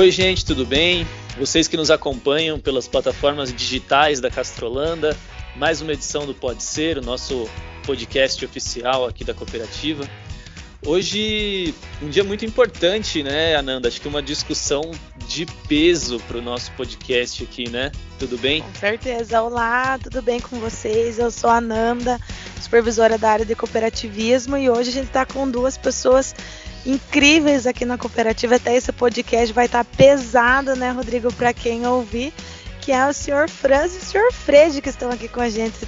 Oi, gente, tudo bem? Vocês que nos acompanham pelas plataformas digitais da Castrolanda, mais uma edição do Pode Ser, o nosso podcast oficial aqui da cooperativa. Hoje, um dia muito importante, né, Ananda? Acho que uma discussão de peso para o nosso podcast aqui, né? Tudo bem? Com certeza. Olá, tudo bem com vocês? Eu sou a Ananda, supervisora da área de cooperativismo, e hoje a gente está com duas pessoas incríveis aqui na cooperativa. Até esse podcast vai estar tá pesado, né, Rodrigo, para quem ouvir, que é o senhor Franz e o senhor Fred que estão aqui com a gente.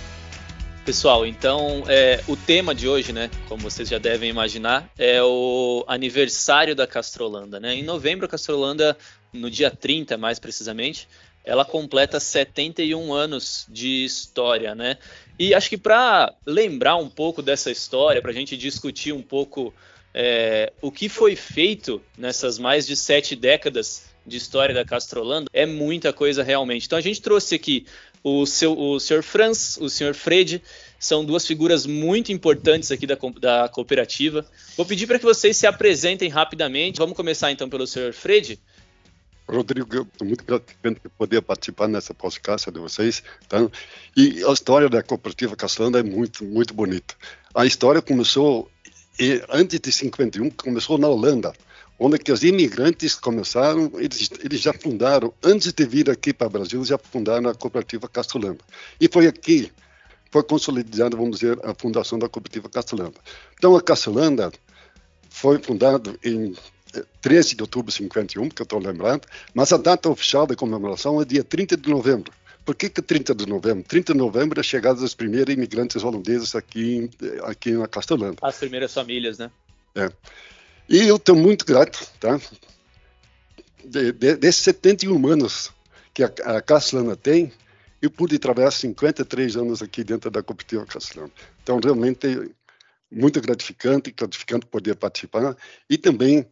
Pessoal, então é, o tema de hoje, né, como vocês já devem imaginar, é o aniversário da Castrolanda. Né? Em novembro, a Castrolanda, no dia 30 mais precisamente, ela completa 71 anos de história. Né? E acho que para lembrar um pouco dessa história, para a gente discutir um pouco é, o que foi feito nessas mais de sete décadas de história da Castrolanda, é muita coisa realmente. Então a gente trouxe aqui o, seu, o Sr. Franz, o Sr. Fred, são duas figuras muito importantes aqui da, da cooperativa. Vou pedir para que vocês se apresentem rapidamente. Vamos começar então pelo Sr. Fred. Rodrigo, estou muito gratificante poder participar nessa podcast de vocês. Tá? E a história da cooperativa Castrolanda é muito, muito bonita. A história começou antes de 51, começou na Holanda onde que os imigrantes começaram, eles, eles já fundaram, antes de vir aqui para o Brasil, já fundaram a cooperativa Castrolanda. E foi aqui, foi consolidada, vamos dizer, a fundação da cooperativa Castrolanda. Então, a Castrolanda foi fundada em 13 eh, de outubro de 51, que eu estou lembrando, mas a data oficial da comemoração é dia 30 de novembro. Por que, que 30 de novembro? 30 de novembro é a chegada dos primeiros imigrantes holandeses aqui, aqui na Castrolanda. As primeiras famílias, né? É. E eu estou muito grato, tá? De, de, desses 71 anos que a, a Castellana tem, eu pude trabalhar 53 anos aqui dentro da cooperativa Castellana. Então, realmente, muito gratificante, gratificante poder participar e também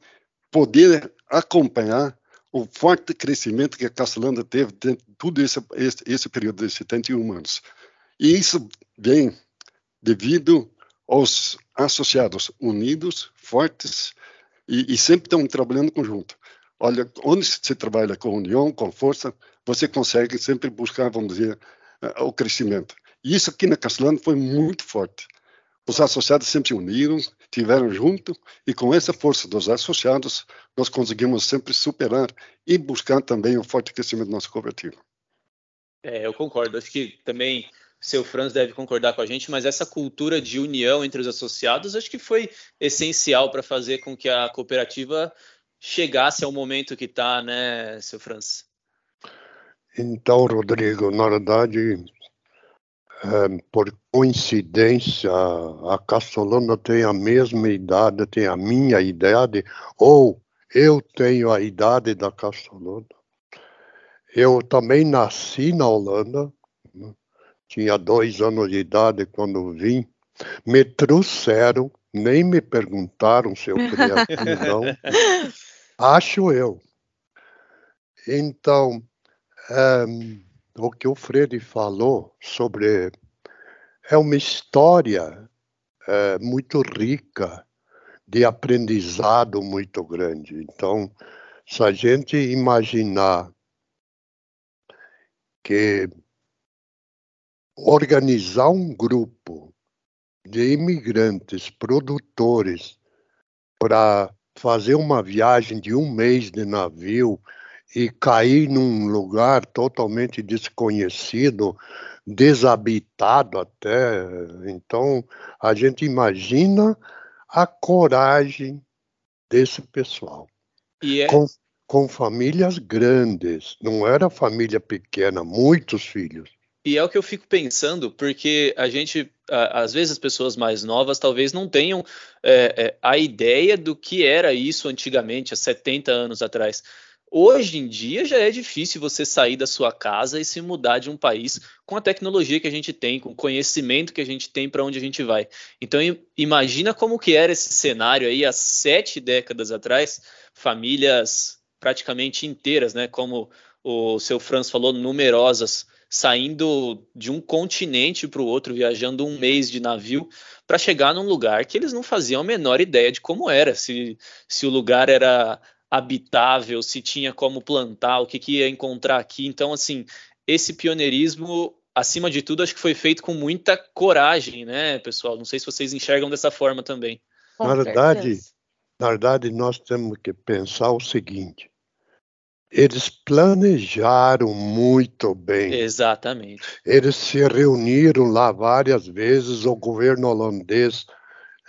poder acompanhar o forte crescimento que a Castellana teve dentro de todo esse, esse, esse período de 71 anos. E isso vem devido aos associados unidos, fortes, e, e sempre estão trabalhando conjunto. Olha, onde você trabalha com união, com força, você consegue sempre buscar, vamos dizer, o crescimento. E isso aqui na Castelândia foi muito forte. Os associados sempre se uniram, tiveram junto, e com essa força dos associados, nós conseguimos sempre superar e buscar também o forte crescimento da nossa cooperativa. É, eu concordo. Acho que também seu Franz deve concordar com a gente, mas essa cultura de união entre os associados acho que foi essencial para fazer com que a cooperativa chegasse ao momento que está, né, seu Franz? Então, Rodrigo, na verdade, é, por coincidência, a Castellana tem a mesma idade, tem a minha idade, ou eu tenho a idade da Castellana. Eu também nasci na Holanda, tinha dois anos de idade quando vim, me trouxeram, nem me perguntaram se eu queria vir, não. Acho eu. Então, um, o que o Fred falou sobre é uma história é, muito rica, de aprendizado muito grande. Então, se a gente imaginar que organizar um grupo de imigrantes produtores para fazer uma viagem de um mês de navio e cair num lugar totalmente desconhecido, desabitado até. Então, a gente imagina a coragem desse pessoal. É... Com, com famílias grandes, não era família pequena, muitos filhos. E é o que eu fico pensando, porque a gente, às vezes as pessoas mais novas talvez não tenham é, é, a ideia do que era isso antigamente, há 70 anos atrás. Hoje em dia já é difícil você sair da sua casa e se mudar de um país com a tecnologia que a gente tem, com o conhecimento que a gente tem para onde a gente vai. Então imagina como que era esse cenário aí há sete décadas atrás, famílias praticamente inteiras, né? Como o seu Franz falou, numerosas saindo de um continente para o outro, viajando um mês de navio, para chegar num lugar que eles não faziam a menor ideia de como era, se, se o lugar era habitável, se tinha como plantar, o que, que ia encontrar aqui. Então, assim, esse pioneirismo, acima de tudo, acho que foi feito com muita coragem, né, pessoal? Não sei se vocês enxergam dessa forma também. na verdade, na verdade, nós temos que pensar o seguinte: eles planejaram muito bem. Exatamente. Eles se reuniram lá várias vezes, o governo holandês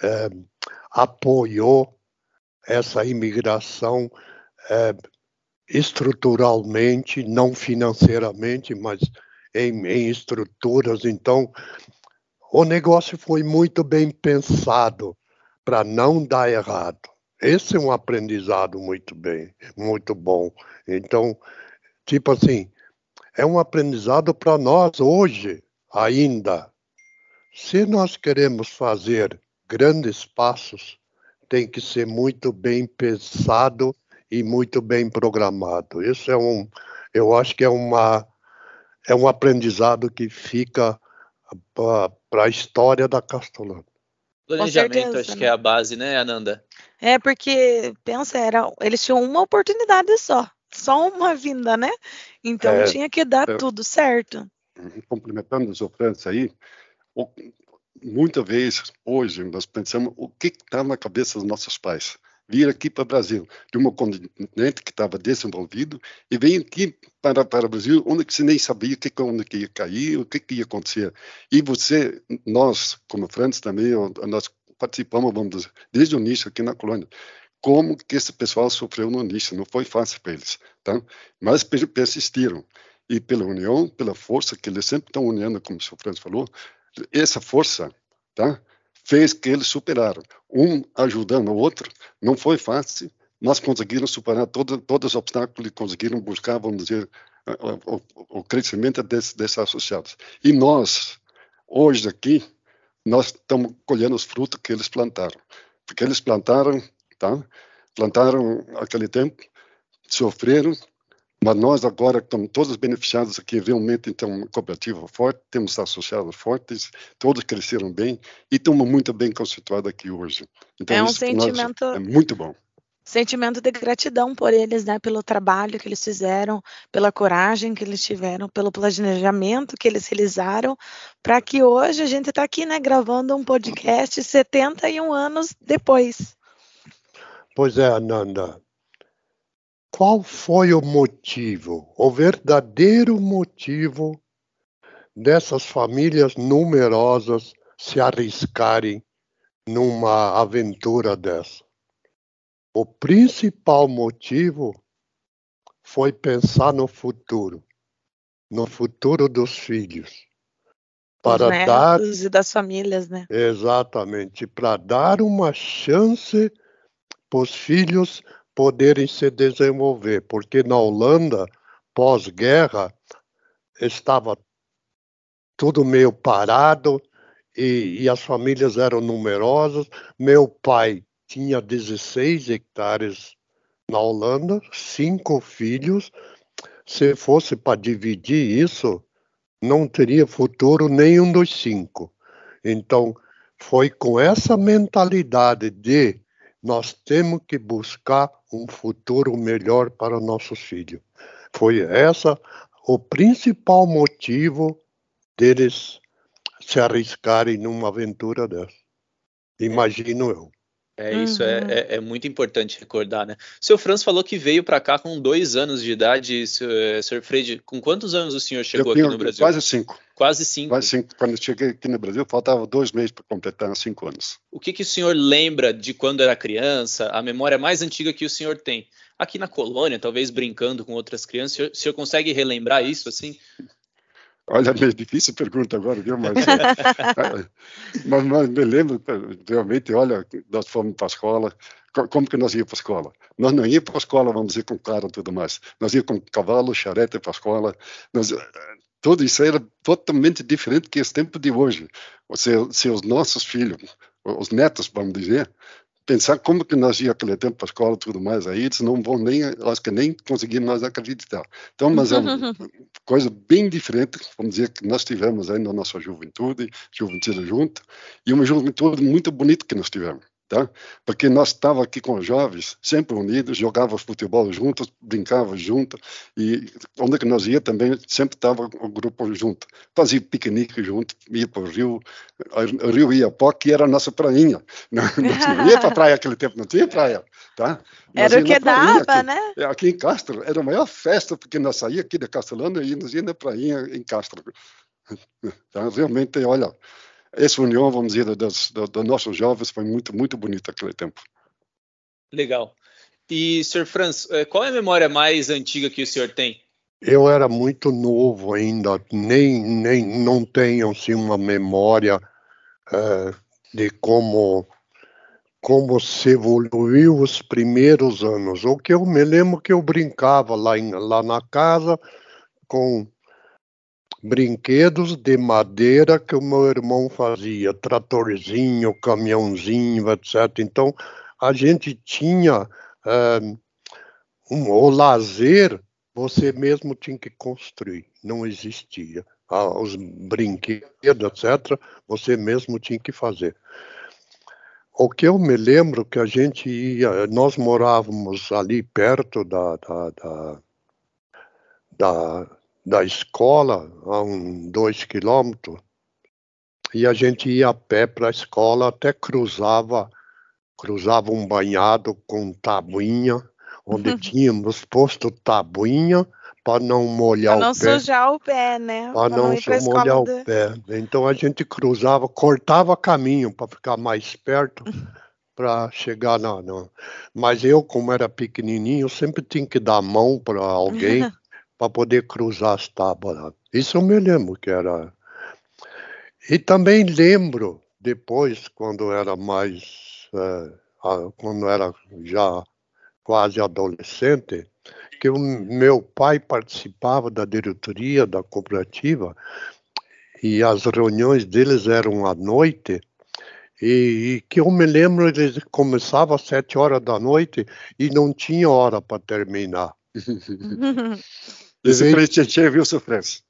é, apoiou essa imigração é, estruturalmente, não financeiramente, mas em, em estruturas. Então, o negócio foi muito bem pensado para não dar errado. Esse é um aprendizado muito bem, muito bom. Então, tipo assim, é um aprendizado para nós hoje ainda. Se nós queremos fazer grandes passos, tem que ser muito bem pensado e muito bem programado. Isso é um, eu acho que é uma é um aprendizado que fica para a história da Castolândia. Planejamento, certeza, acho né? que é a base, né, Ananda? É, porque, pensa, era, eles tinham uma oportunidade só, só uma vinda, né? Então é, tinha que dar é, tudo certo. Complementando o França aí, muitas vezes, hoje, nós pensamos o que está na cabeça dos nossos pais. Vir aqui para o Brasil, de um continente que estava desenvolvido, e vem aqui para, para o Brasil, onde que você nem sabia que, onde que ia cair, o que, que ia acontecer. E você, nós, como França também, nós participamos, vamos dizer, desde o início aqui na colônia. Como que esse pessoal sofreu no início, não foi fácil para eles, tá? Mas persistiram. E pela união, pela força que eles sempre estão unindo, como o senhor Francis falou, essa força, tá? Fez que eles superaram. Um ajudando o outro, não foi fácil, mas conseguiram superar todo, todos os obstáculos e conseguiram buscar, vamos dizer, o, o, o crescimento desses, desses associados. E nós, hoje aqui, nós estamos colhendo os frutos que eles plantaram. Porque eles plantaram, tá? Plantaram aquele tempo, sofreram, mas nós agora estamos todos beneficiados aqui, realmente, então, uma cooperativa forte, temos associados fortes, todos cresceram bem e estamos muito bem constituídos aqui hoje. Então, é um sentimento... é muito bom sentimento de gratidão por eles, né, pelo trabalho que eles fizeram, pela coragem que eles tiveram, pelo planejamento que eles realizaram, para que hoje a gente está aqui, né, gravando um podcast 71 anos depois. Pois é, Ananda. Qual foi o motivo, o verdadeiro motivo dessas famílias numerosas se arriscarem numa aventura dessa? O principal motivo foi pensar no futuro, no futuro dos filhos. Para Os dar e das famílias, né? Exatamente, para dar uma chance para os filhos poderem se desenvolver, porque na Holanda, pós-guerra, estava tudo meio parado e, e, as famílias eram numerosas. Meu pai tinha 16 hectares na Holanda, cinco filhos. Se fosse para dividir isso, não teria futuro nenhum dos cinco. Então, foi com essa mentalidade de nós temos que buscar um futuro melhor para nossos filhos. Foi essa o principal motivo deles se arriscarem numa aventura dessa. Imagino eu. É, isso é, uhum. é, é, muito importante recordar, né? O senhor Franz falou que veio para cá com dois anos de idade, senhor, eh, senhor Freire, com quantos anos o senhor chegou aqui no Brasil? Quase cinco. Quase cinco. Quase cinco. Quando eu cheguei aqui no Brasil, faltava dois meses para completar cinco anos. O que, que o senhor lembra de quando era criança, a memória mais antiga que o senhor tem? Aqui na colônia, talvez brincando com outras crianças, o senhor, o senhor consegue relembrar isso, assim? Olha, meio difícil pergunta agora, viu? Mas, mas, mas, me lembro, realmente, olha, nós fomos para a escola, como que nós íamos para a escola? Nós não íamos para a escola, vamos dizer, com carro e tudo mais. Nós íamos com cavalo, charrete para a escola. Nós, tudo isso era totalmente diferente que esse tempo de hoje. Se, se os nossos filhos, os netos, vamos dizer, pensar como que nós ia aquele tempo para a escola e tudo mais, aí eles não vão nem, acho que nem conseguir nós acreditar. Então, mas é uma coisa bem diferente, vamos dizer, que nós tivemos aí na nossa juventude, juventude junto, e uma juventude muito bonita que nós tivemos. Tá? Porque nós estávamos aqui com os jovens, sempre unidos, jogávamos futebol juntos, brincávamos juntos, e onde que nós ia também, sempre estava o grupo junto. Fazia piquenique junto, ia para o rio, o rio Iapó, que era a nossa prainha. Não, não ia para a praia naquele tempo, não tinha praia, tá? Nós era o que dava, aqui, né? É, aqui em Castro, era a maior festa, porque nós saíamos aqui de Castelano e nos ia na prainha em Castro. Então, realmente, olha, essa união, vamos dizer, dos, dos nossos jovens foi muito, muito bonita aquele tempo. Legal. E, Sr. Franz, eh, qual é a memória mais antiga que o senhor tem? Eu era muito novo ainda, nem, nem não tenho assim, uma memória é, de como como se evoluiu os primeiros anos. O que eu me lembro que eu brincava lá, em, lá na casa com brinquedos de madeira que o meu irmão fazia, tratorzinho, caminhãozinho, etc. Então, a gente tinha é, um, o lazer, você mesmo tinha que construir, não existia. Ah, os brinquedos, etc., você mesmo tinha que fazer. O que eu me lembro que a gente ia, nós morávamos ali perto da, da, da, da da escola, a um, dois quilômetros, e a gente ia a pé para a escola, até cruzava, cruzava um banhado com tabuinha, onde tínhamos posto tabuinha para não molhar pra não o pé. Para não sujar o pé, né? Para não, não molhar o pé. Então a gente cruzava, cortava caminho para ficar mais perto. para chegar na, na, Mas eu, como era pequenininho, sempre tinha que dar a mão para alguém para poder cruzar as tábuas. Isso eu me lembro que era. E também lembro depois, quando era mais, é, quando era já quase adolescente, que o meu pai participava da diretoria da cooperativa e as reuniões deles eram à noite e, e, que eu me lembro eles começavam às sete horas da noite e não tinha hora para terminar. Esse vez, viu sofrência.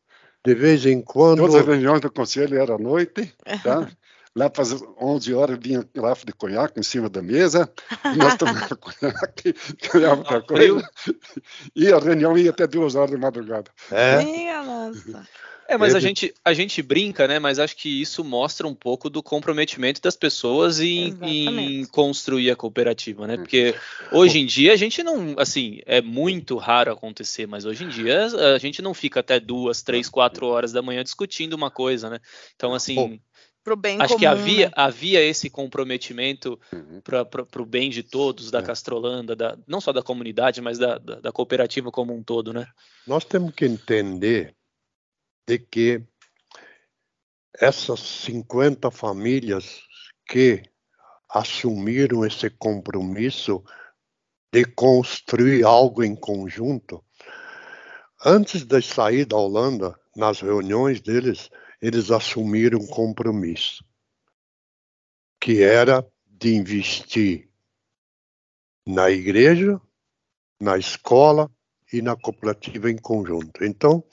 De vez em quando. Todas as reuniões do conselho eram à noite, tá? Lá para as 11 horas vinha garrafa de conhaque em cima da mesa, nós tomávamos conhaque, ganhávamos outra coisa, e a reunião ia até duas horas de madrugada. É. Minha nossa. É, mas a gente, a gente brinca, né? Mas acho que isso mostra um pouco do comprometimento das pessoas em, em construir a cooperativa, né? Porque hoje em dia a gente não, assim, é muito raro acontecer, mas hoje em dia a gente não fica até duas, três, quatro horas da manhã discutindo uma coisa, né? Então, assim. Pro bem Acho comum, que havia, né? havia esse comprometimento uhum. para o bem de todos, da é. Castrolanda, da, não só da comunidade, mas da, da, da cooperativa como um todo, né? Nós temos que entender de que essas 50 famílias que assumiram esse compromisso de construir algo em conjunto, antes de sair da Holanda, nas reuniões deles, eles assumiram um compromisso, que era de investir na igreja, na escola e na cooperativa em conjunto. Então,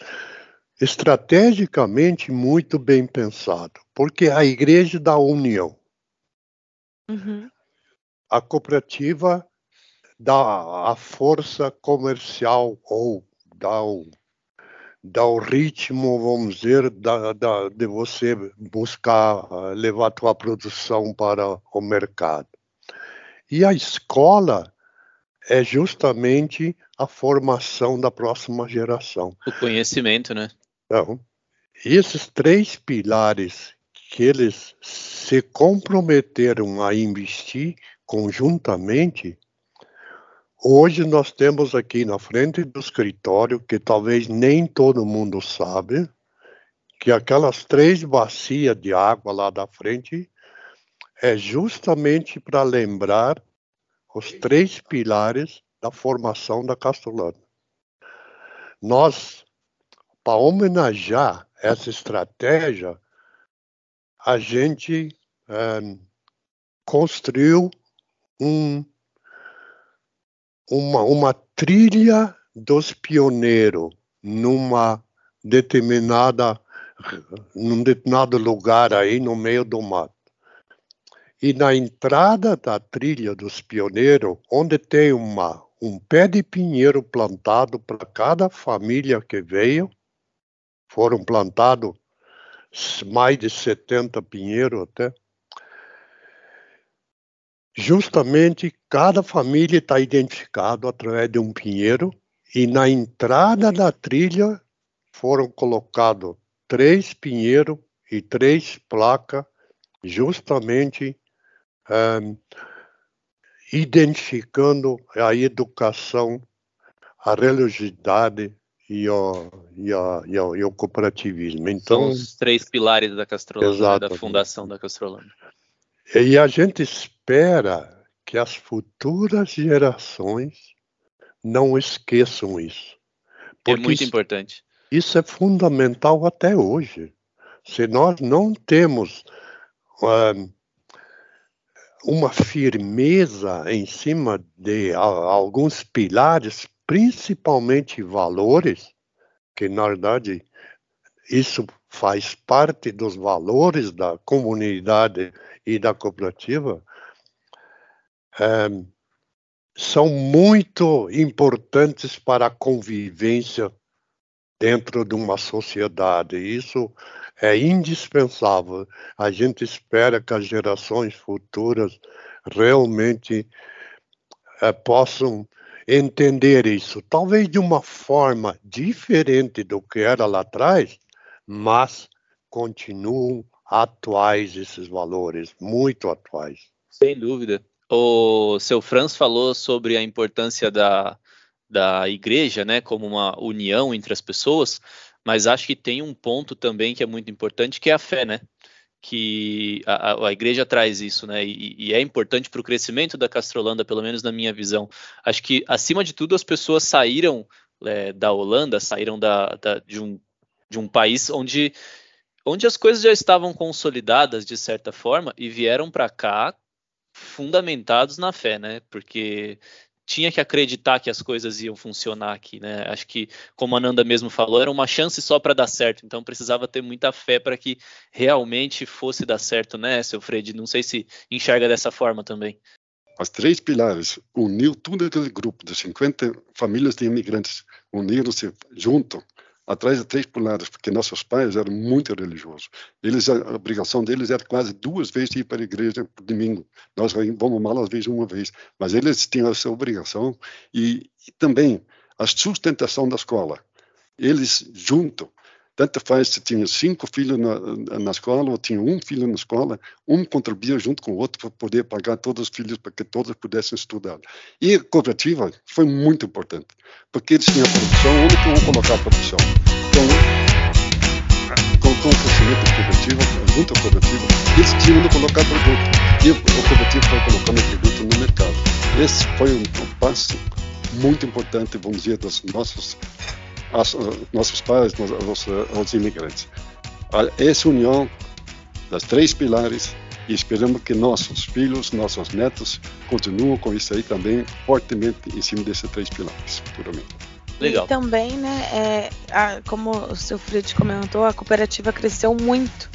estrategicamente muito bem pensado, porque a igreja da união, uhum. a cooperativa dá a força comercial ou dá o, dá o ritmo, vamos dizer, da, da, de você buscar levar a tua produção para o mercado. E a escola é justamente a formação da próxima geração. O conhecimento, né? Então, esses três pilares que eles se comprometeram a investir conjuntamente, hoje nós temos aqui na frente do escritório, que talvez nem todo mundo sabe, que aquelas três bacias de água lá da frente é justamente para lembrar os três pilares da formação da Castellana. Nós para homenagear essa estratégia, a gente é, construiu um, uma, uma trilha dos pioneiros numa determinada num determinado lugar aí no meio do mato. E na entrada da trilha dos pioneiros, onde tem uma, um pé de pinheiro plantado para cada família que veio, foram plantados mais de 70 pinheiros até. Justamente cada família está identificado através de um pinheiro e na entrada da trilha foram colocados três pinheiros e três placas, justamente um, identificando a educação, a religiosidade e o, e o, e e o cooperativismo. Então, São os três pilares da Castrolanda, né, da fundação da Castrolanda. E a gente espera que as futuras gerações não esqueçam isso. é muito importante. Isso é fundamental até hoje. Se nós não temos uh, uma firmeza em cima de uh, alguns pilares, principalmente valores, que na verdade isso faz parte dos valores da comunidade e da cooperativa, uh, são muito importantes para a convivência dentro de uma sociedade. Isso é indispensável. A gente espera que as gerações futuras realmente é, possam entender isso, talvez de uma forma diferente do que era lá atrás, mas continuam atuais esses valores, muito atuais. Sem dúvida. O seu Franz falou sobre a importância da, da igreja, né, como uma união entre as pessoas, mas acho que tem um ponto também que é muito importante, que é a fé, né? Que a, a igreja traz isso, né? E, e é importante para o crescimento da Castrolanda, pelo menos na minha visão. Acho que, acima de tudo, as pessoas saíram é, da Holanda, saíram da, da, de, um, de um país onde, onde as coisas já estavam consolidadas, de certa forma, e vieram para cá fundamentados na fé, né? Porque tinha que acreditar que as coisas iam funcionar aqui, né? Acho que, como a Nanda mesmo falou, era uma chance só para dar certo, então precisava ter muita fé para que realmente fosse dar certo, né, seu Fred? Não sei se enxerga dessa forma também. As três pilares uniu todo aquele grupo de 50 famílias de imigrantes, uniram-se junto atrás de três pilares, porque nossos pais eram muito religiosos. Eles, a obrigação deles era quase duas vezes ir para a igreja por domingo. Nós vamos mal às vezes uma vez, mas eles tinham essa obrigação e, e também a sustentação da escola. Eles junto tanto faz se tinha cinco filhos na, na escola ou tinha um filho na escola, um contribuía junto com o outro para poder pagar todos os filhos para que todos pudessem estudar. E a cooperativa foi muito importante, porque eles tinham produção, onde que vão colocar a produção? Então, com, o crescimento da cooperativa, junto à cooperativa, eles tinham de colocar produto. E a cooperativa foi colocando o produto no mercado. Esse foi um, um passo muito importante, vamos dizer, dos nossos aos, nossos pais, aos, aos imigrantes. Essa união das três pilares e esperamos que nossos filhos, nossos netos continuem com isso aí também fortemente em cima desses três pilares futuramente. Legal. E também, né, é, a, como o seu Fred comentou, a cooperativa cresceu muito.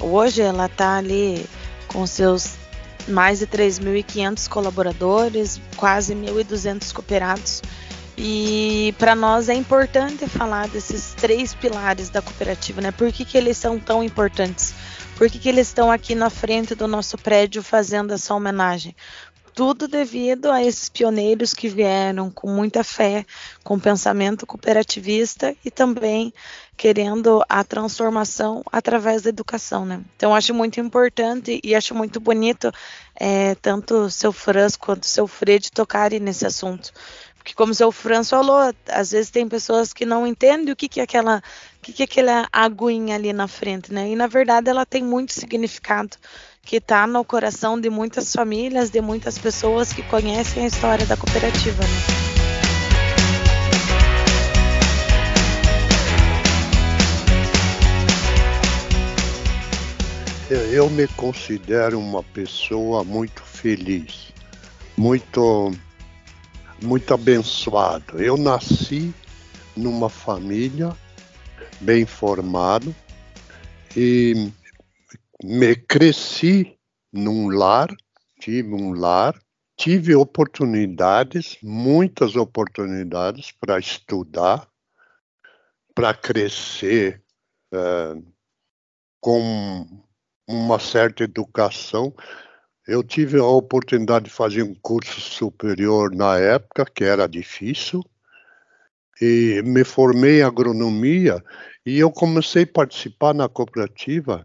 Hoje ela está ali com seus mais de 3.500 colaboradores, quase 1.200 cooperados. E para nós é importante falar desses três pilares da cooperativa, né? Por que, que eles são tão importantes? Por que, que eles estão aqui na frente do nosso prédio fazendo essa homenagem? Tudo devido a esses pioneiros que vieram com muita fé, com pensamento cooperativista e também querendo a transformação através da educação, né? Então acho muito importante e acho muito bonito é, tanto o seu Franz quanto o seu Fred tocarem nesse assunto, porque como o seu Franz falou, às vezes tem pessoas que não entendem o que, que é aquela, o que, que é aquela aguinha ali na frente, né? E na verdade ela tem muito significado que está no coração de muitas famílias, de muitas pessoas que conhecem a história da cooperativa, né? Eu me considero uma pessoa muito feliz, muito muito abençoado. Eu nasci numa família bem formada e me cresci num lar, tive um lar, tive oportunidades, muitas oportunidades para estudar, para crescer é, com uma certa educação. Eu tive a oportunidade de fazer um curso superior na época, que era difícil, e me formei em agronomia e eu comecei a participar na cooperativa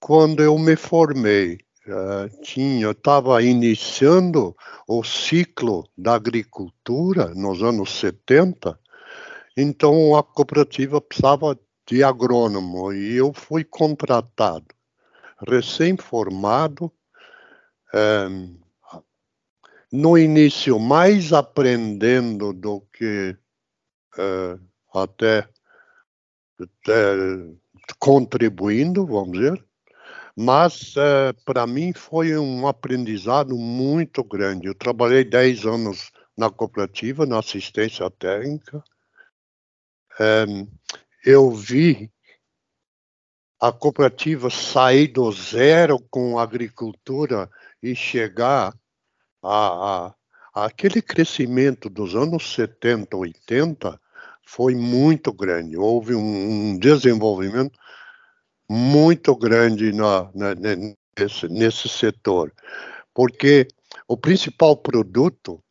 quando eu me formei. Uh, tinha, estava iniciando o ciclo da agricultura nos anos 70, então a cooperativa precisava de agrônomo e eu fui contratado, recém-formado, um, no início mais aprendendo do que uh, até, contribuindo, vamos dizer, mas uh, para mim foi um aprendizado muito grande. Eu trabalhei 10 anos na cooperativa, na assistência técnica. Eu vi a cooperativa sair do zero com agricultura e chegar a, a, a aquele crescimento dos anos 70, 80 foi muito grande. Houve um, um desenvolvimento muito grande na, na, nesse, nesse setor, porque o principal produto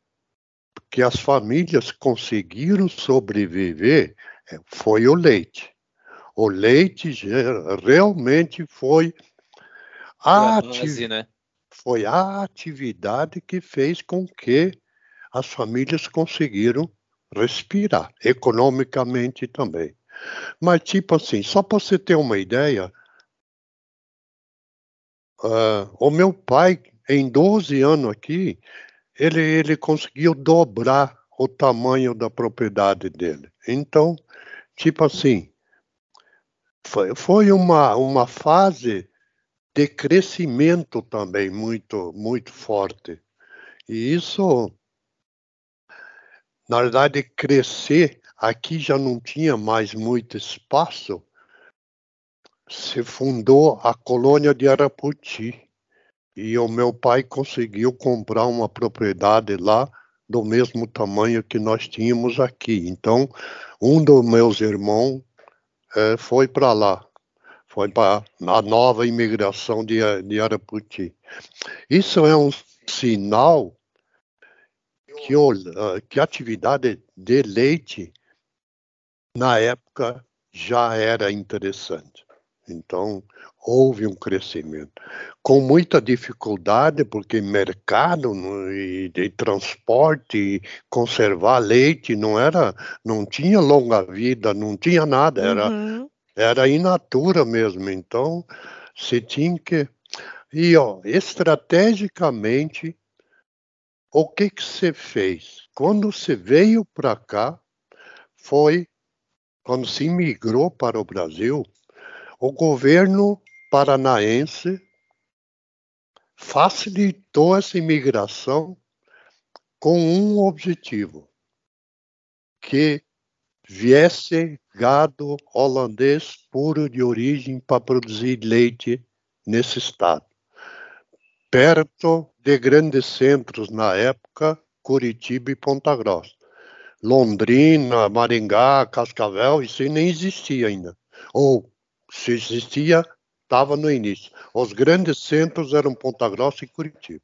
que as famílias conseguiram sobreviver foi o leite. O leite realmente foi a, base, né? Foi a atividade que fez com que as famílias conseguiram respirar, economicamente também. Mas, tipo assim, só para você ter uma ideia, uh, o meu pai, em 12 anos aqui, ele, ele conseguiu dobrar o tamanho da propriedade dele. Então, tipo assim, foi, foi uma, uma fase de crescimento também muito, muito forte. E isso, na verdade, crescer, aqui já não tinha mais muito espaço, se fundou a colônia de Araputi. E o meu pai conseguiu comprar uma propriedade lá do mesmo tamanho que nós tínhamos aqui. Então, um dos meus irmãos é, foi para lá, foi para a nova imigração de, de Araputi. Isso é um sinal que, o, que a atividade de leite, na época, já era interessante. Então, houve um crescimento. Com muita dificuldade, porque mercado e, e transporte, conservar leite não era, não tinha longa vida, não tinha nada, era, uhum. Era in natura mesmo. Então, você tinha que. E, ó, estrategicamente, o que que você fez? Quando você veio para cá, foi quando se imigrou para o Brasil, o governo paranaense facilitou essa imigração com um objetivo: que viesse gado holandês puro de origem para produzir leite nesse estado. Perto de grandes centros na época, Curitiba e Ponta Grossa. Londrina, Maringá, Cascavel, isso nem existia ainda. Ou se existia, estava no início. Os grandes centros eram Ponta Grossa e Curitiba.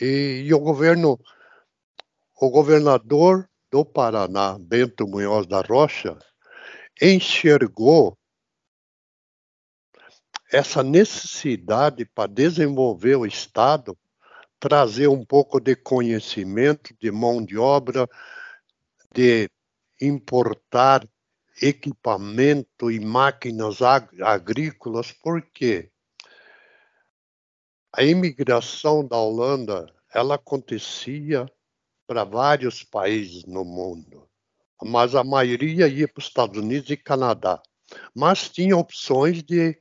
E, e o governo, o governador do Paraná, Bento Munhoz da Rocha, enxergou essa necessidade para desenvolver o Estado, trazer um pouco de conhecimento, de mão de obra, de importar equipamento e máquinas ag agrícolas, porque a imigração da Holanda ela acontecia para vários países no mundo, mas a maioria ia para os Estados Unidos e Canadá. Mas tinha opções de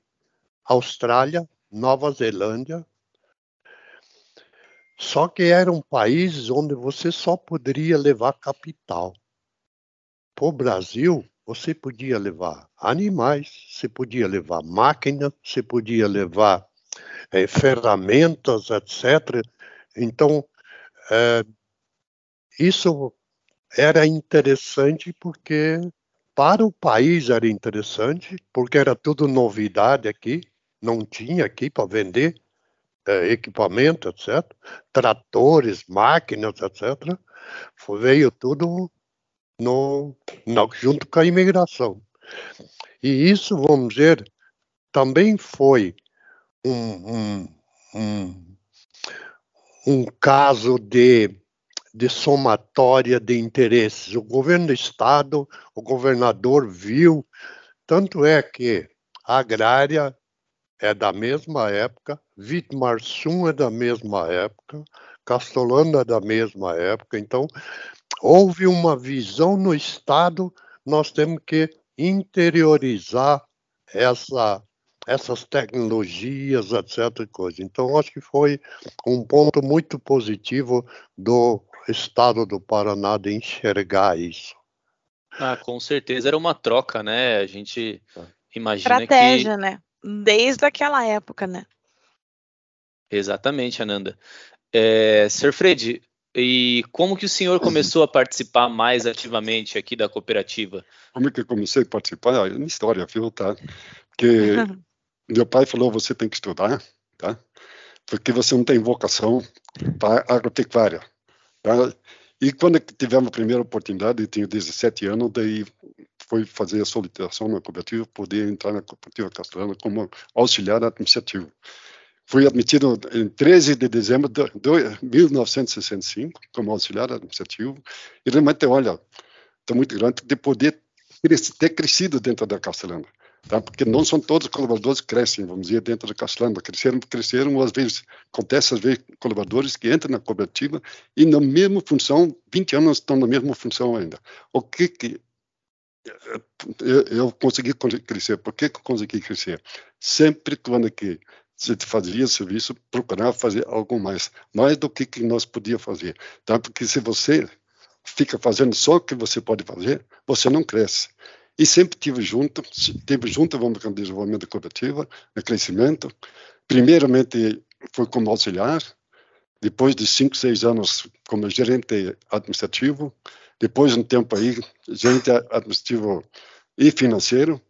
Austrália, Nova Zelândia. Só que eram países onde você só poderia levar capital. Para o Brasil, você podia levar animais, você podia levar máquina, você podia levar é, ferramentas, etc. Então, é, isso era interessante porque para o país era interessante, porque era tudo novidade aqui, não tinha aqui para vender é, equipamento, etc. Tratores, máquinas, etc. Veio tudo no, no, junto com a imigração. E isso, vamos dizer, também foi um, um, um, um caso de de somatória de interesses. O governo do estado, o governador viu, tanto é que a agrária é da mesma época, Vitmarsum é da mesma época, Castolano é da mesma época, então houve uma visão no estado, nós temos que interiorizar essa essas tecnologias, etc. Coisa. Então, acho que foi um ponto muito positivo do estado do Paraná de enxergar isso. Ah, com certeza era uma troca, né? A gente é. imagina Estratégia, que... né? Desde aquela época, né? Exatamente, Ananda. É, Sr. Fred, e como que o senhor começou a participar mais ativamente aqui da cooperativa? Como é que eu comecei a participar? É uma história, viu, tá? Porque meu pai falou, você tem que estudar, tá? Porque você não tem vocação para agropecuária. Tá? E quando tivemos a primeira oportunidade, eu tinha 17 anos, daí foi fazer a solicitação na cooperativa, poder entrar na cooperativa castelana como auxiliar administrativo. Fui admitido em 13 de dezembro de 1965 como auxiliar administrativo e realmente, olha, estou muito grande de poder ter crescido dentro da castelana. Tá? Porque não são todos os colaboradores que crescem, vamos dizer, dentro da Castelândia. Cresceram, cresceram, às vezes, acontece às vezes colaboradores que entram na cooperativa e na mesma função, 20 anos estão na mesma função ainda. O que que eu, eu consegui crescer? Por que, que eu consegui crescer? Sempre quando que se fazia serviço, procurava fazer algo mais, mais do que, que nós podíamos fazer. Tá? Porque se você fica fazendo só o que você pode fazer, você não cresce. E sempre tive junto, tive junto, vamos com desenvolvimento cooperativo, no crescimento. Primeiramente foi como auxiliar, depois de cinco, seis anos como gerente administrativo, depois um tempo aí gerente administrativo e financeiro,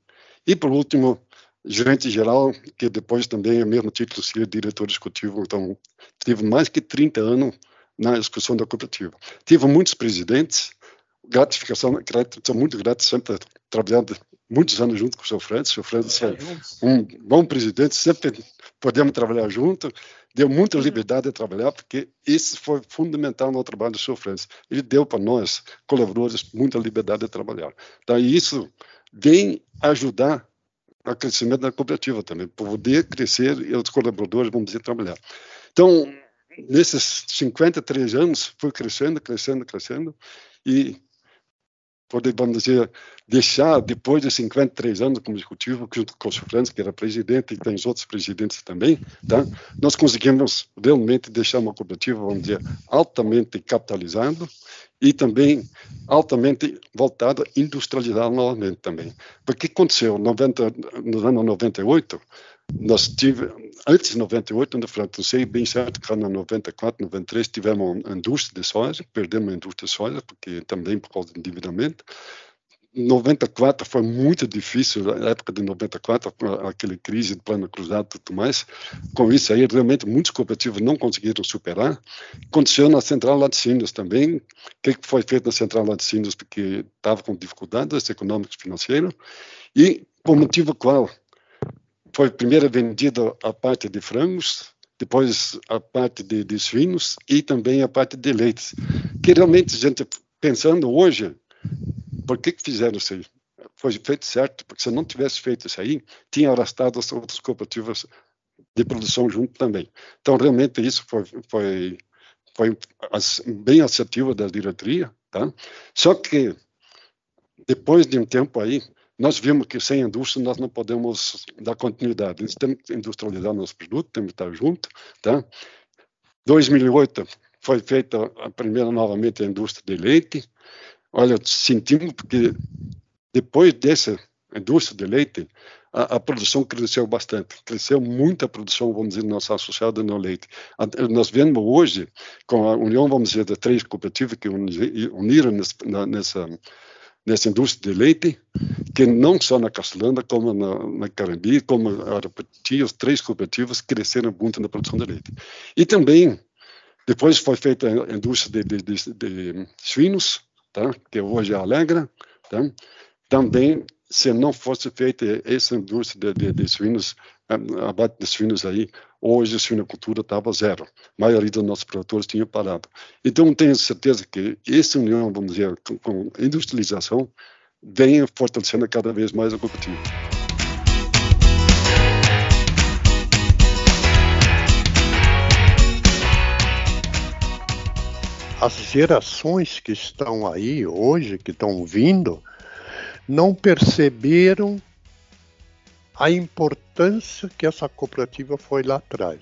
e por último gerente geral, que depois também é mesmo título seria diretor executivo. Então tive mais que 30 anos na execução da cooperativa. Tive muitos presidentes, gratificação, sou muito grato sempre trabalhando muitos anos junto com o seu Francis. O seu Francis é um bom presidente, sempre podemos trabalhar junto. Deu muita uhum. liberdade de trabalhar, porque isso foi fundamental no trabalho do seu Francis. Ele deu para nós, colaboradores, muita liberdade de trabalhar. Então, isso vem ajudar o crescimento da cooperativa também, para poder crescer e os colaboradores, vamos dizer, trabalhar. Então, nesses 53 anos, foi crescendo, crescendo, crescendo, e podemos dizer, deixar, depois de 53 anos como executivo, junto com o Franz, que era presidente, e tem os outros presidentes também, tá? nós conseguimos realmente deixar uma cooperativa, vamos dizer, altamente capitalizada e também altamente voltada a industrializar novamente também. Porque aconteceu 90, no ano 98, nós tivemos, antes de 98, no não sei bem certo que em 94, 93 tivemos a indústria de soja, perdemos a indústria de soja, porque também por causa do endividamento. 94 foi muito difícil, a época de 94, aquela crise do plano cruzado e tudo mais. Com isso aí, realmente, muitos cooperativos não conseguiram superar. Aconteceu na Central Laticínios também. O que foi feito na Central Laticínios? Porque estava com dificuldades econômicas e financeiras. E por motivo qual? Foi primeiro vendida a parte de frangos, depois a parte de, de suínos e também a parte de leites. Que realmente, gente, pensando hoje, por que, que fizeram isso aí? Foi feito certo, porque se não tivesse feito isso aí, tinha arrastado as outras cooperativas de produção junto também. Então, realmente, isso foi, foi, foi bem assertivo da diretoria, tá? Só que, depois de um tempo aí, nós vimos que sem indústria nós não podemos dar continuidade. Nós temos que industrializar nosso produto, temos que estar junto. Tá? 2008 foi feita a primeira novamente a indústria de leite. Olha, sentimos porque depois desse indústria de leite, a, a, produção cresceu bastante. Cresceu muita produção, vamos dizer, nossa associada no leite. A, nós vemos hoje, com a união, vamos dizer, de três cooperativas que uniram nessa, nessa, nessa indústria de leite, que não só na Castelândia, como na, na Carambi, como a Arapati, as três cooperativas cresceram muito na produção de leite. E também, depois foi feita a indústria de, de, de, de suínos, tá? que hoje é Alegra, tá? também se não fosse feita essa indústria de, de, de suínos, abate de suínos aí, hoje a suinocultura estava zero. A maioria dos nossos produtores tinha parado. Então, tenho certeza que essa união, vamos dizer, com, com industrialização, vem fortalecendo cada vez mais a cooperativa. As gerações que estão aí hoje, que estão vindo, não perceberam a importância que essa cooperativa foi lá atrás.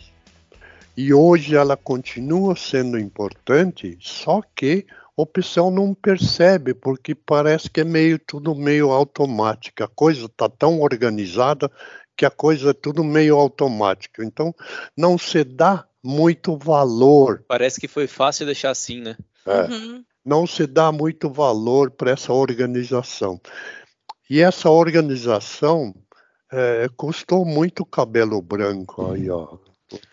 E hoje ela continua sendo importante, só que o pessoal não percebe, porque parece que é meio tudo meio automático. A coisa está tão organizada que a coisa é tudo meio automático. Então, não se dá muito valor. Parece que foi fácil deixar assim, né? É. Uhum não se dá muito valor para essa organização. E essa organização é, custou muito cabelo branco aí, ó.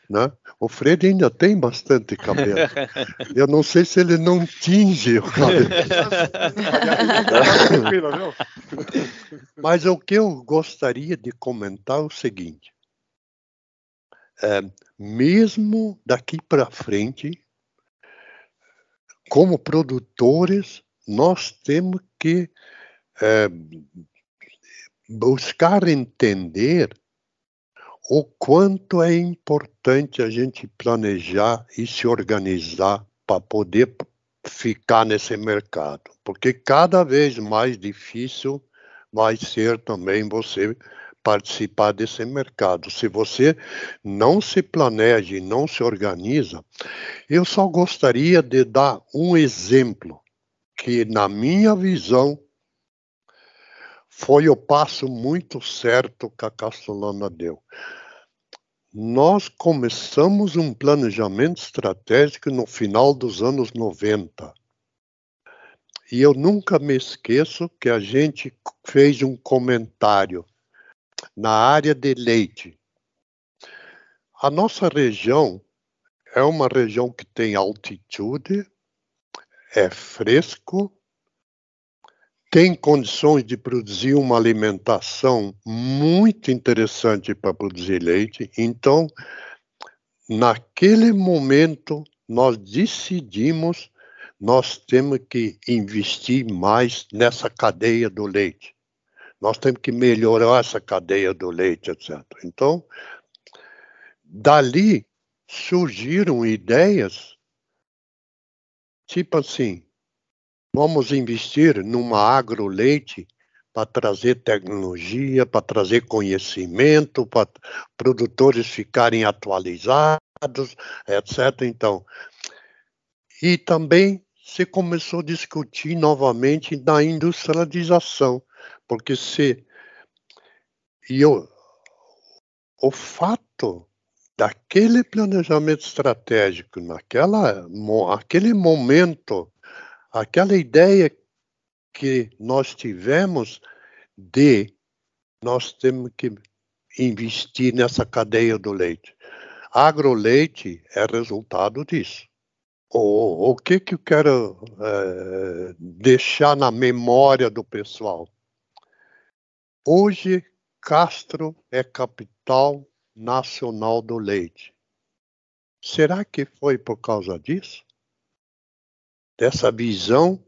Né? O Fred ainda tem bastante cabelo. Eu não sei se ele não tinge o cabelo. Mas o que eu gostaria de comentar é o seguinte: é, mesmo daqui para frente, como produtores, nós temos que é, buscar entender o quanto é importante a gente planejar e se organizar para poder ficar nesse mercado, porque cada vez mais difícil vai ser também você participar desse mercado. Se você não se planeja e não se organiza, eu só gostaria de dar um exemplo que, na minha visão, foi o passo muito certo que a Castellana deu. Nós começamos um planejamento estratégico no final dos anos 90. E eu nunca me esqueço que a gente fez um comentário na área de leite. A nossa região é uma região que tem altitude, é fresco, tem condições de produzir uma alimentação muito interessante para produzir leite. Então, naquele momento, nós decidimos nós temos que investir mais nessa cadeia do leite. Nós temos que melhorar essa cadeia do leite, etc. Então, dali surgiram ideias tipo assim: vamos investir numa agroleite para trazer tecnologia, para trazer conhecimento, para produtores ficarem atualizados, etc. Então, e também se começou a discutir novamente na industrialização. Porque se. E eu, o fato daquele planejamento estratégico, naquela, aquele momento, aquela ideia que nós tivemos de nós temos que investir nessa cadeia do leite. Agroleite é resultado disso. O, o que, que eu quero é, deixar na memória do pessoal? Hoje, Castro é capital nacional do leite. Será que foi por causa disso? Dessa visão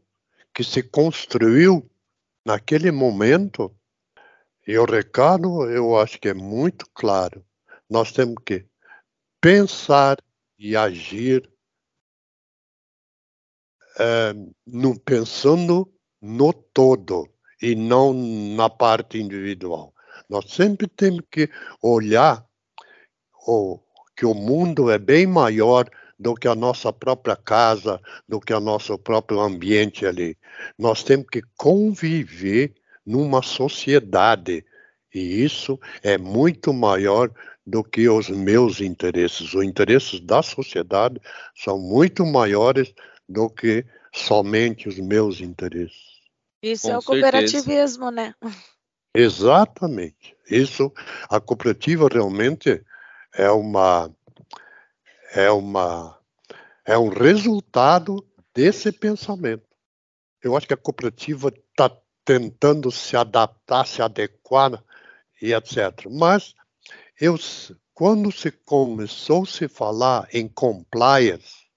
que se construiu naquele momento? E o recado eu acho que é muito claro. Nós temos que pensar e agir é, no, pensando no todo e não na parte individual. Nós sempre temos que olhar o, que o mundo é bem maior do que a nossa própria casa, do que o nosso próprio ambiente ali. Nós temos que conviver numa sociedade. E isso é muito maior do que os meus interesses. Os interesses da sociedade são muito maiores do que somente os meus interesses. Isso Com é o certeza. cooperativismo, né? Exatamente. Isso, a cooperativa realmente é uma é uma é um resultado desse pensamento. Eu acho que a cooperativa está tentando se adaptar, se adequar e etc. Mas eu, quando se começou a se falar em compliance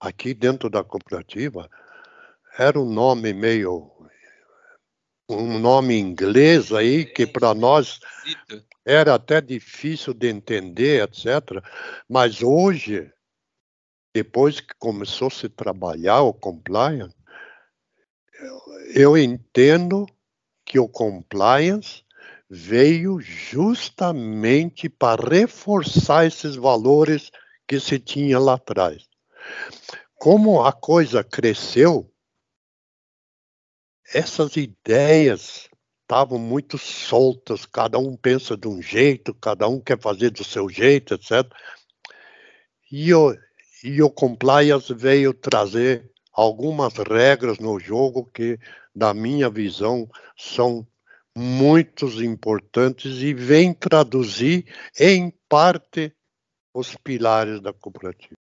aqui dentro da cooperativa, era um nome meio um nome inglês aí que para nós era até difícil de entender, etc. Mas hoje, depois que começou a se trabalhar o compliance, eu entendo que o compliance veio justamente para reforçar esses valores que se tinha lá atrás. Como a coisa cresceu, essas ideias estavam muito soltas, cada um pensa de um jeito, cada um quer fazer do seu jeito, etc. E o, e o compliance veio trazer algumas regras no jogo que, na minha visão, são muito importantes e vem traduzir, em parte, os pilares da cooperativa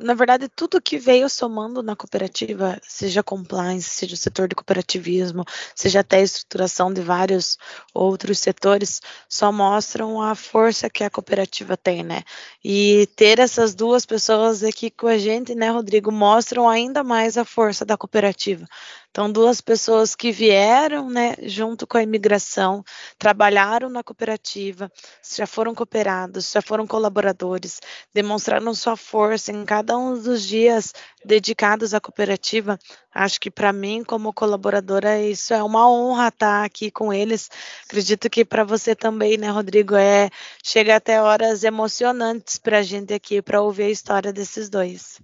na verdade, tudo que veio somando na cooperativa, seja compliance, seja o setor de cooperativismo, seja até a estruturação de vários outros setores, só mostram a força que a cooperativa tem, né? E ter essas duas pessoas aqui com a gente, né, Rodrigo, mostram ainda mais a força da cooperativa. Então, duas pessoas que vieram, né, junto com a imigração, trabalharam na cooperativa, já foram cooperados, já foram colaboradores, demonstraram sua força em cada um dos dias dedicados à cooperativa. Acho que para mim, como colaboradora, isso é uma honra estar aqui com eles. Acredito que para você também, né, Rodrigo, é chega até horas emocionantes para a gente aqui para ouvir a história desses dois.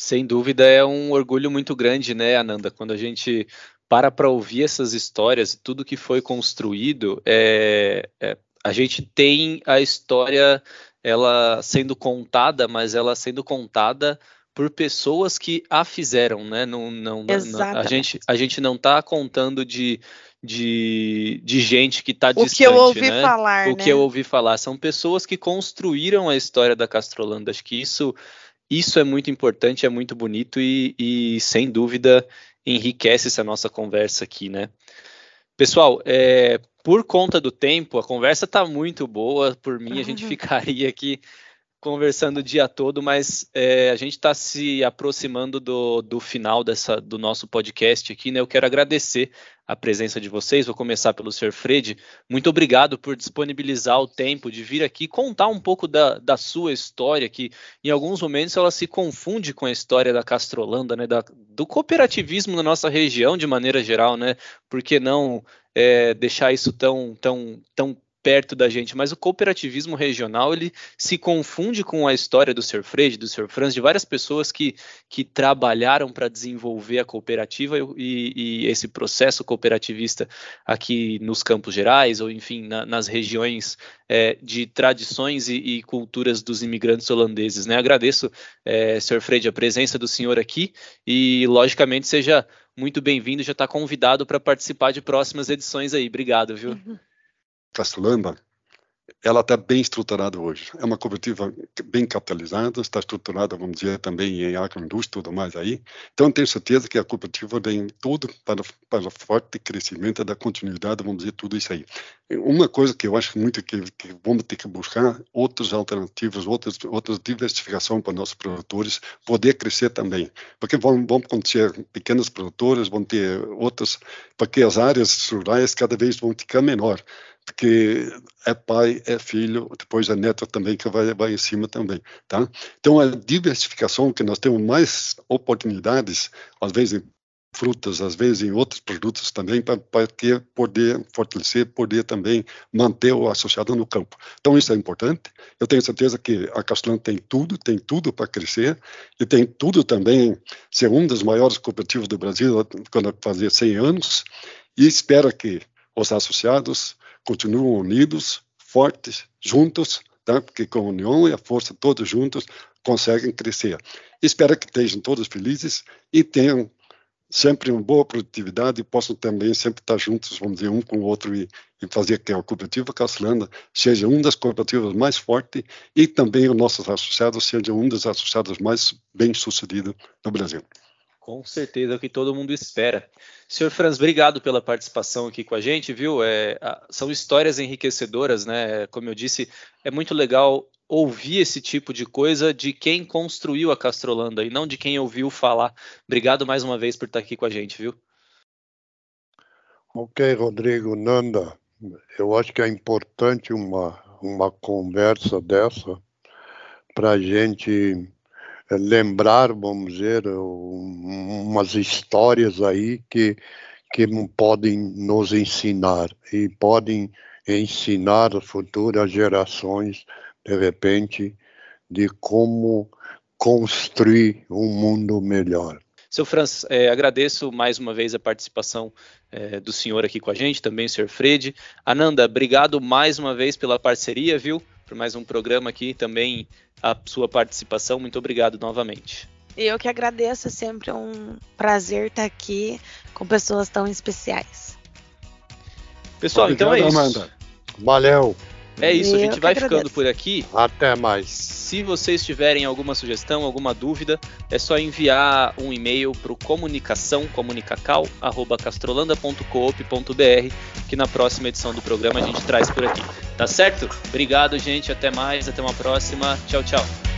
Sem dúvida é um orgulho muito grande, né, Ananda, quando a gente para para ouvir essas histórias e tudo que foi construído, é, é, a gente tem a história ela sendo contada, mas ela sendo contada por pessoas que a fizeram, né? Não, não, não a gente a gente não está contando de, de, de gente que está distante, O que eu ouvi né? falar, O né? que eu ouvi falar são pessoas que construíram a história da Castrolanda. Acho que isso isso é muito importante, é muito bonito e, e sem dúvida enriquece essa nossa conversa aqui, né? Pessoal, é, por conta do tempo, a conversa está muito boa. Por mim, a gente ficaria aqui conversando o dia todo, mas é, a gente está se aproximando do, do final dessa, do nosso podcast aqui, né? Eu quero agradecer a presença de vocês. Vou começar pelo Sr. Fred. Muito obrigado por disponibilizar o tempo de vir aqui contar um pouco da, da sua história, que em alguns momentos ela se confunde com a história da Castrolanda, né? Da, do cooperativismo na nossa região de maneira geral, né? Por que não é, deixar isso tão, tão, tão perto da gente, mas o cooperativismo regional ele se confunde com a história do Sr. Freire, do Sr. Franz, de várias pessoas que, que trabalharam para desenvolver a cooperativa e, e, esse processo cooperativista aqui nos Campos Gerais, ou enfim, na, nas regiões é, de tradições e, e, culturas dos imigrantes holandeses. Né? Agradeço, é, Sr. Freire, a presença do senhor aqui e, logicamente, seja muito bem-vindo, já está convidado para participar de próximas edições aí. Obrigado, viu? Uhum. Castellamba, ela está bem estruturada hoje. É uma cooperativa bem capitalizada, está estruturada, vamos dizer, também em agroindústria e tudo mais aí. Então, tenho certeza que a cooperativa tem tudo para, para forte crescimento da continuidade, vamos dizer, tudo isso aí. Uma coisa que eu acho muito que, que vamos ter que buscar outras alternativas, outras, outras diversificação para nossos produtores poder crescer também. Porque vão, vão acontecer pequenos produtores, vão ter outras, porque as áreas rurais cada vez vão ficar menor porque é pai, é filho, depois é neto também que vai, vai em cima também, tá? Então a diversificação que nós temos mais oportunidades, às vezes em frutas, às vezes em outros produtos também, para poder fortalecer, poder também manter o associado no campo. Então isso é importante. Eu tenho certeza que a Castelã tem tudo, tem tudo para crescer e tem tudo também ser um dos maiores cooperativos do Brasil quando fazer 100 anos e espera que os associados continuem unidos, fortes, juntos, tá? porque com a união e a força, todos juntos, conseguem crescer. Espero que estejam todos felizes e tenham sempre uma boa produtividade e possam também sempre estar juntos, vamos dizer, um com o outro e, e fazer que a cooperativa Castelana seja uma das cooperativas mais fortes e também os nossos associados sejam um dos associados mais bem-sucedidos no Brasil. Com certeza é o que todo mundo espera. Senhor Franz, obrigado pela participação aqui com a gente, viu? É, são histórias enriquecedoras, né? Como eu disse, é muito legal ouvir esse tipo de coisa de quem construiu a Castrolanda e não de quem ouviu falar. Obrigado mais uma vez por estar aqui com a gente, viu? Ok, Rodrigo, Nanda, eu acho que é importante uma, uma conversa dessa para a gente lembrar, vamos dizer, umas histórias aí que, que podem nos ensinar e podem ensinar as futuras gerações de repente, de como construir um mundo melhor. Seu Franz, é, agradeço mais uma vez a participação do senhor aqui com a gente, também o senhor Fred. Ananda, obrigado mais uma vez pela parceria, viu? Por mais um programa aqui, também a sua participação. Muito obrigado novamente. Eu que agradeço, é sempre um prazer estar aqui com pessoas tão especiais. Pessoal, obrigado, então é isso. Amanda. Valeu. É isso, a gente vai agradeço. ficando por aqui. Até mais. Se vocês tiverem alguma sugestão, alguma dúvida, é só enviar um e-mail para o comunicação comunicacal@castrolanda.coop.br, que na próxima edição do programa a gente traz por aqui. Tá certo? Obrigado, gente. Até mais. Até uma próxima. Tchau, tchau.